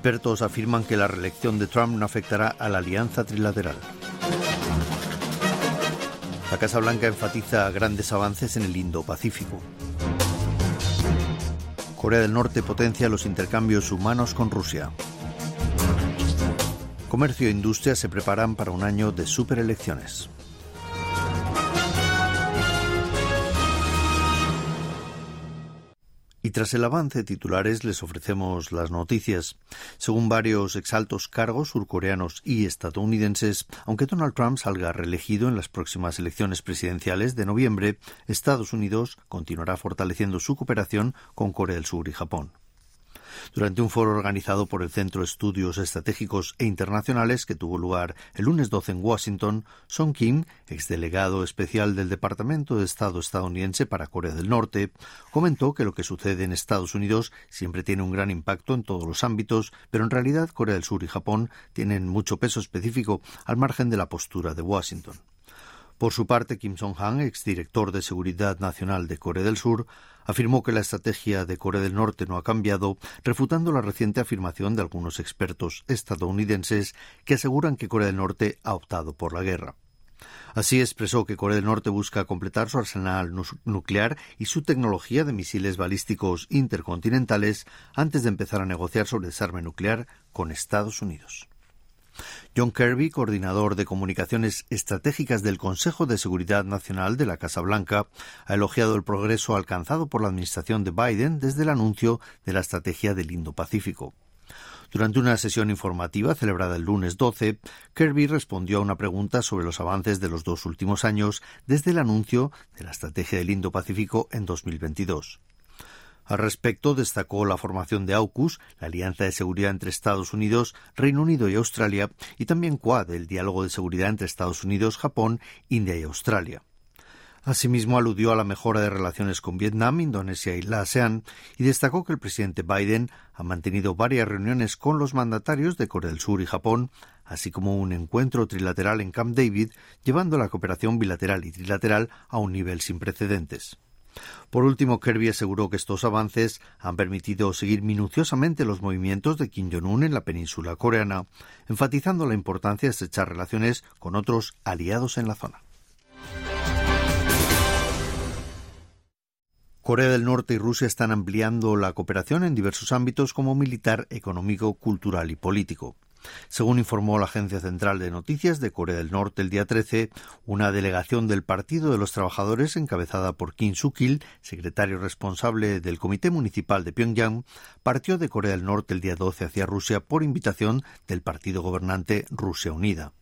Expertos afirman que la reelección de Trump no afectará a la alianza trilateral. La Casa Blanca enfatiza grandes avances en el Indo-Pacífico. Corea del Norte potencia los intercambios humanos con Rusia. Comercio e industria se preparan para un año de superelecciones. Y tras el avance titulares les ofrecemos las noticias. Según varios exaltos cargos surcoreanos y estadounidenses, aunque Donald Trump salga reelegido en las próximas elecciones presidenciales de noviembre, Estados Unidos continuará fortaleciendo su cooperación con Corea del Sur y Japón. Durante un foro organizado por el Centro de Estudios Estratégicos e Internacionales que tuvo lugar el lunes 12 en Washington, Song Kim, exdelegado especial del Departamento de Estado estadounidense para Corea del Norte, comentó que lo que sucede en Estados Unidos siempre tiene un gran impacto en todos los ámbitos, pero en realidad Corea del Sur y Japón tienen mucho peso específico al margen de la postura de Washington. Por su parte, Kim Song-han, exdirector de Seguridad Nacional de Corea del Sur, afirmó que la estrategia de Corea del Norte no ha cambiado, refutando la reciente afirmación de algunos expertos estadounidenses que aseguran que Corea del Norte ha optado por la guerra. Así expresó que Corea del Norte busca completar su arsenal nuclear y su tecnología de misiles balísticos intercontinentales antes de empezar a negociar sobre desarme nuclear con Estados Unidos. John Kirby, coordinador de comunicaciones estratégicas del Consejo de Seguridad Nacional de la Casa Blanca, ha elogiado el progreso alcanzado por la administración de Biden desde el anuncio de la estrategia del Indo-Pacífico. Durante una sesión informativa celebrada el lunes 12, Kirby respondió a una pregunta sobre los avances de los dos últimos años desde el anuncio de la estrategia del Indo-Pacífico en 2022. Al respecto, destacó la formación de AUKUS, la Alianza de Seguridad entre Estados Unidos, Reino Unido y Australia, y también QUAD, el diálogo de seguridad entre Estados Unidos, Japón, India y Australia. Asimismo, aludió a la mejora de relaciones con Vietnam, Indonesia y la ASEAN y destacó que el presidente Biden ha mantenido varias reuniones con los mandatarios de Corea del Sur y Japón, así como un encuentro trilateral en Camp David, llevando la cooperación bilateral y trilateral a un nivel sin precedentes. Por último, Kirby aseguró que estos avances han permitido seguir minuciosamente los movimientos de Kim Jong-un en la península coreana, enfatizando la importancia de estrechar relaciones con otros aliados en la zona. Corea del Norte y Rusia están ampliando la cooperación en diversos ámbitos como militar, económico, cultural y político. Según informó la Agencia Central de Noticias de Corea del Norte el día 13, una delegación del Partido de los Trabajadores encabezada por Kim Suk-il, secretario responsable del Comité Municipal de Pyongyang, partió de Corea del Norte el día 12 hacia Rusia por invitación del partido gobernante Rusia Unida.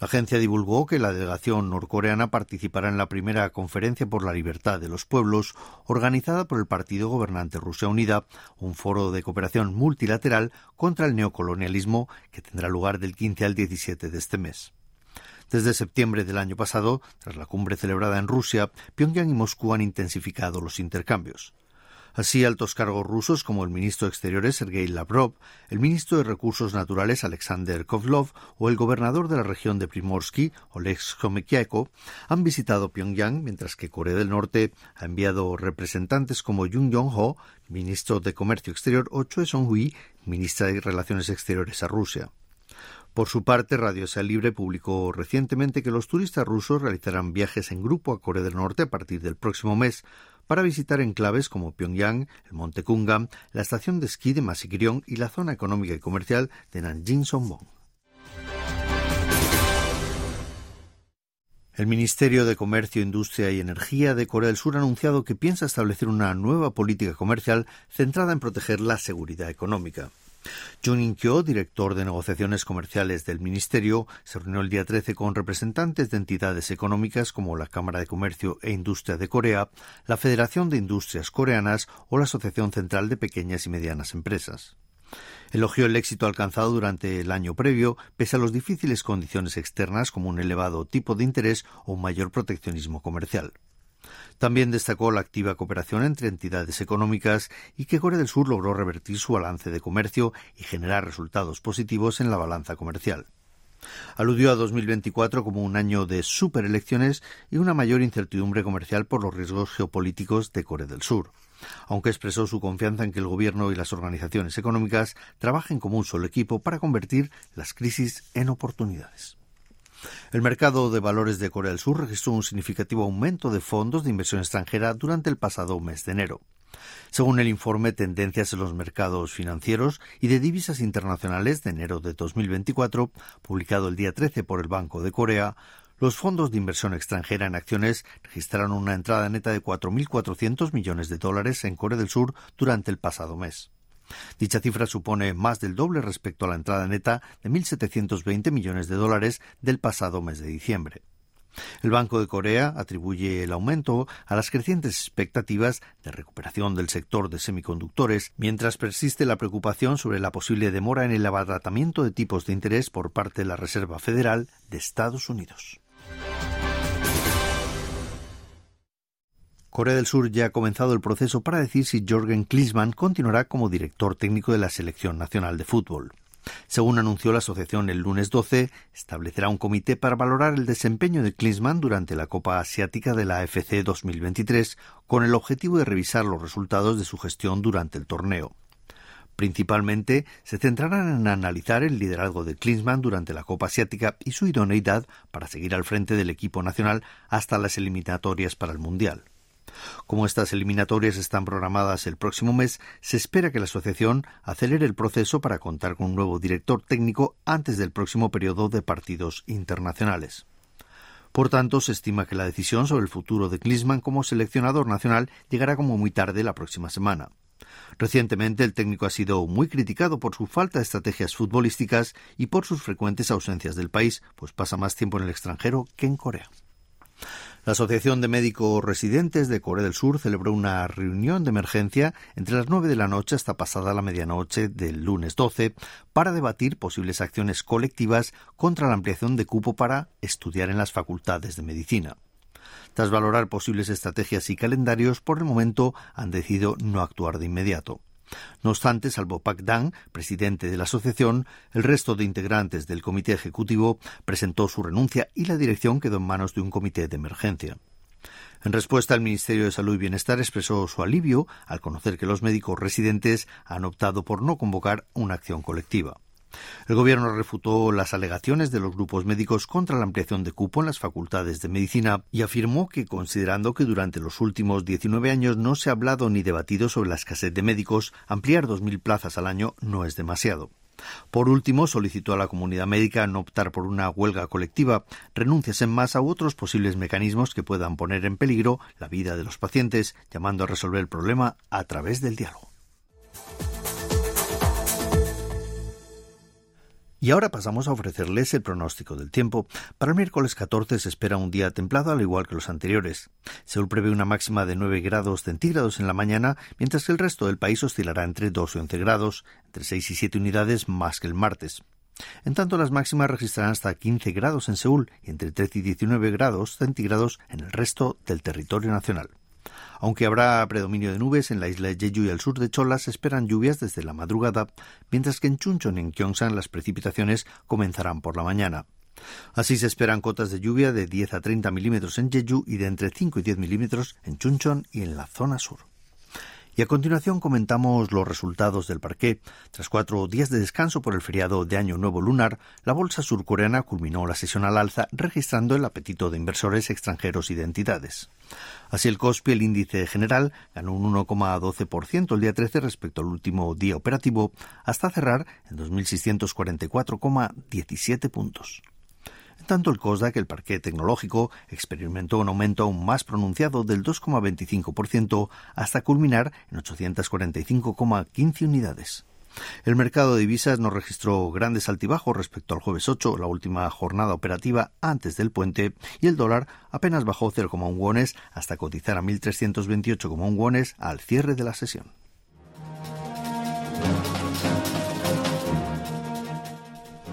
La agencia divulgó que la delegación norcoreana participará en la primera Conferencia por la Libertad de los Pueblos, organizada por el Partido Gobernante Rusia Unida, un foro de cooperación multilateral contra el neocolonialismo que tendrá lugar del 15 al 17 de este mes. Desde septiembre del año pasado, tras la cumbre celebrada en Rusia, Pyongyang y Moscú han intensificado los intercambios. Así, altos cargos rusos como el ministro de Exteriores Sergei Lavrov, el ministro de Recursos Naturales Alexander Kovlov o el gobernador de la región de Primorsky, Oleg Shomekiako, han visitado Pyongyang, mientras que Corea del Norte ha enviado representantes como Jung Yong-ho, ministro de Comercio Exterior, o Choi Song-hui, ministra de Relaciones Exteriores a Rusia. Por su parte, Radio Sea Libre publicó recientemente que los turistas rusos realizarán viajes en grupo a Corea del Norte a partir del próximo mes para visitar enclaves como Pyongyang, el Monte Kungam, la estación de esquí de Masikryong y la zona económica y comercial de Nanjing-Songbong. El Ministerio de Comercio, Industria y Energía de Corea del Sur ha anunciado que piensa establecer una nueva política comercial centrada en proteger la seguridad económica. Jun In-kyo, director de negociaciones comerciales del Ministerio, se reunió el día 13 con representantes de entidades económicas como la Cámara de Comercio e Industria de Corea, la Federación de Industrias Coreanas o la Asociación Central de Pequeñas y Medianas Empresas. Elogió el éxito alcanzado durante el año previo, pese a las difíciles condiciones externas como un elevado tipo de interés o un mayor proteccionismo comercial. También destacó la activa cooperación entre entidades económicas y que Corea del Sur logró revertir su balance de comercio y generar resultados positivos en la balanza comercial. Aludió a 2024 como un año de superelecciones y una mayor incertidumbre comercial por los riesgos geopolíticos de Corea del Sur, aunque expresó su confianza en que el gobierno y las organizaciones económicas trabajen como un solo equipo para convertir las crisis en oportunidades. El mercado de valores de Corea del Sur registró un significativo aumento de fondos de inversión extranjera durante el pasado mes de enero. Según el informe Tendencias en los mercados financieros y de divisas internacionales de enero de 2024, publicado el día 13 por el Banco de Corea, los fondos de inversión extranjera en acciones registraron una entrada neta de 4.400 millones de dólares en Corea del Sur durante el pasado mes. Dicha cifra supone más del doble respecto a la entrada neta de 1.720 millones de dólares del pasado mes de diciembre. El Banco de Corea atribuye el aumento a las crecientes expectativas de recuperación del sector de semiconductores, mientras persiste la preocupación sobre la posible demora en el abaratamiento de tipos de interés por parte de la Reserva Federal de Estados Unidos. Corea del Sur ya ha comenzado el proceso para decir si Jorgen Klinsmann continuará como director técnico de la selección nacional de fútbol. Según anunció la asociación el lunes 12, establecerá un comité para valorar el desempeño de Klinsmann durante la Copa Asiática de la AFC 2023, con el objetivo de revisar los resultados de su gestión durante el torneo. Principalmente se centrarán en analizar el liderazgo de Klinsmann durante la Copa Asiática y su idoneidad para seguir al frente del equipo nacional hasta las eliminatorias para el Mundial. Como estas eliminatorias están programadas el próximo mes, se espera que la asociación acelere el proceso para contar con un nuevo director técnico antes del próximo periodo de partidos internacionales. Por tanto, se estima que la decisión sobre el futuro de Klinsmann como seleccionador nacional llegará como muy tarde la próxima semana. Recientemente el técnico ha sido muy criticado por su falta de estrategias futbolísticas y por sus frecuentes ausencias del país, pues pasa más tiempo en el extranjero que en Corea. La Asociación de Médicos Residentes de Corea del Sur celebró una reunión de emergencia entre las nueve de la noche hasta pasada la medianoche del lunes 12 para debatir posibles acciones colectivas contra la ampliación de cupo para estudiar en las facultades de medicina. Tras valorar posibles estrategias y calendarios, por el momento han decidido no actuar de inmediato. No obstante, salvo Pak Dang, presidente de la asociación, el resto de integrantes del comité ejecutivo presentó su renuncia y la dirección quedó en manos de un comité de emergencia. En respuesta, el Ministerio de Salud y Bienestar expresó su alivio al conocer que los médicos residentes han optado por no convocar una acción colectiva. El Gobierno refutó las alegaciones de los grupos médicos contra la ampliación de cupo en las facultades de medicina y afirmó que, considerando que durante los últimos 19 años no se ha hablado ni debatido sobre la escasez de médicos, ampliar 2.000 plazas al año no es demasiado. Por último, solicitó a la comunidad médica no optar por una huelga colectiva, renuncias en masa u otros posibles mecanismos que puedan poner en peligro la vida de los pacientes, llamando a resolver el problema a través del diálogo. Y ahora pasamos a ofrecerles el pronóstico del tiempo. Para el miércoles 14 se espera un día templado al igual que los anteriores. Seúl prevé una máxima de 9 grados centígrados en la mañana, mientras que el resto del país oscilará entre 2 y 11 grados, entre 6 y 7 unidades más que el martes. En tanto, las máximas registrarán hasta 15 grados en Seúl y entre 13 y 19 grados centígrados en el resto del territorio nacional. Aunque habrá predominio de nubes en la isla de Jeju y al sur de Chola se esperan lluvias desde la madrugada, mientras que en Chuncheon y en Gyeongsang las precipitaciones comenzarán por la mañana. Así se esperan cotas de lluvia de 10 a 30 milímetros en Jeju y de entre 5 y 10 milímetros en Chuncheon y en la zona sur. Y a continuación comentamos los resultados del parqué. Tras cuatro días de descanso por el feriado de Año Nuevo Lunar, la bolsa surcoreana culminó la sesión al alza registrando el apetito de inversores extranjeros y de entidades. Así el COSPI, el índice general, ganó un 1,12% el día 13 respecto al último día operativo, hasta cerrar en 2.644,17 puntos tanto el COSDAC, el parque tecnológico, experimentó un aumento aún más pronunciado del 2,25% hasta culminar en 845,15 unidades. El mercado de divisas no registró grandes altibajos respecto al jueves 8, la última jornada operativa antes del puente, y el dólar apenas bajó 0,1 wones hasta cotizar a 1.328,1 wones al cierre de la sesión.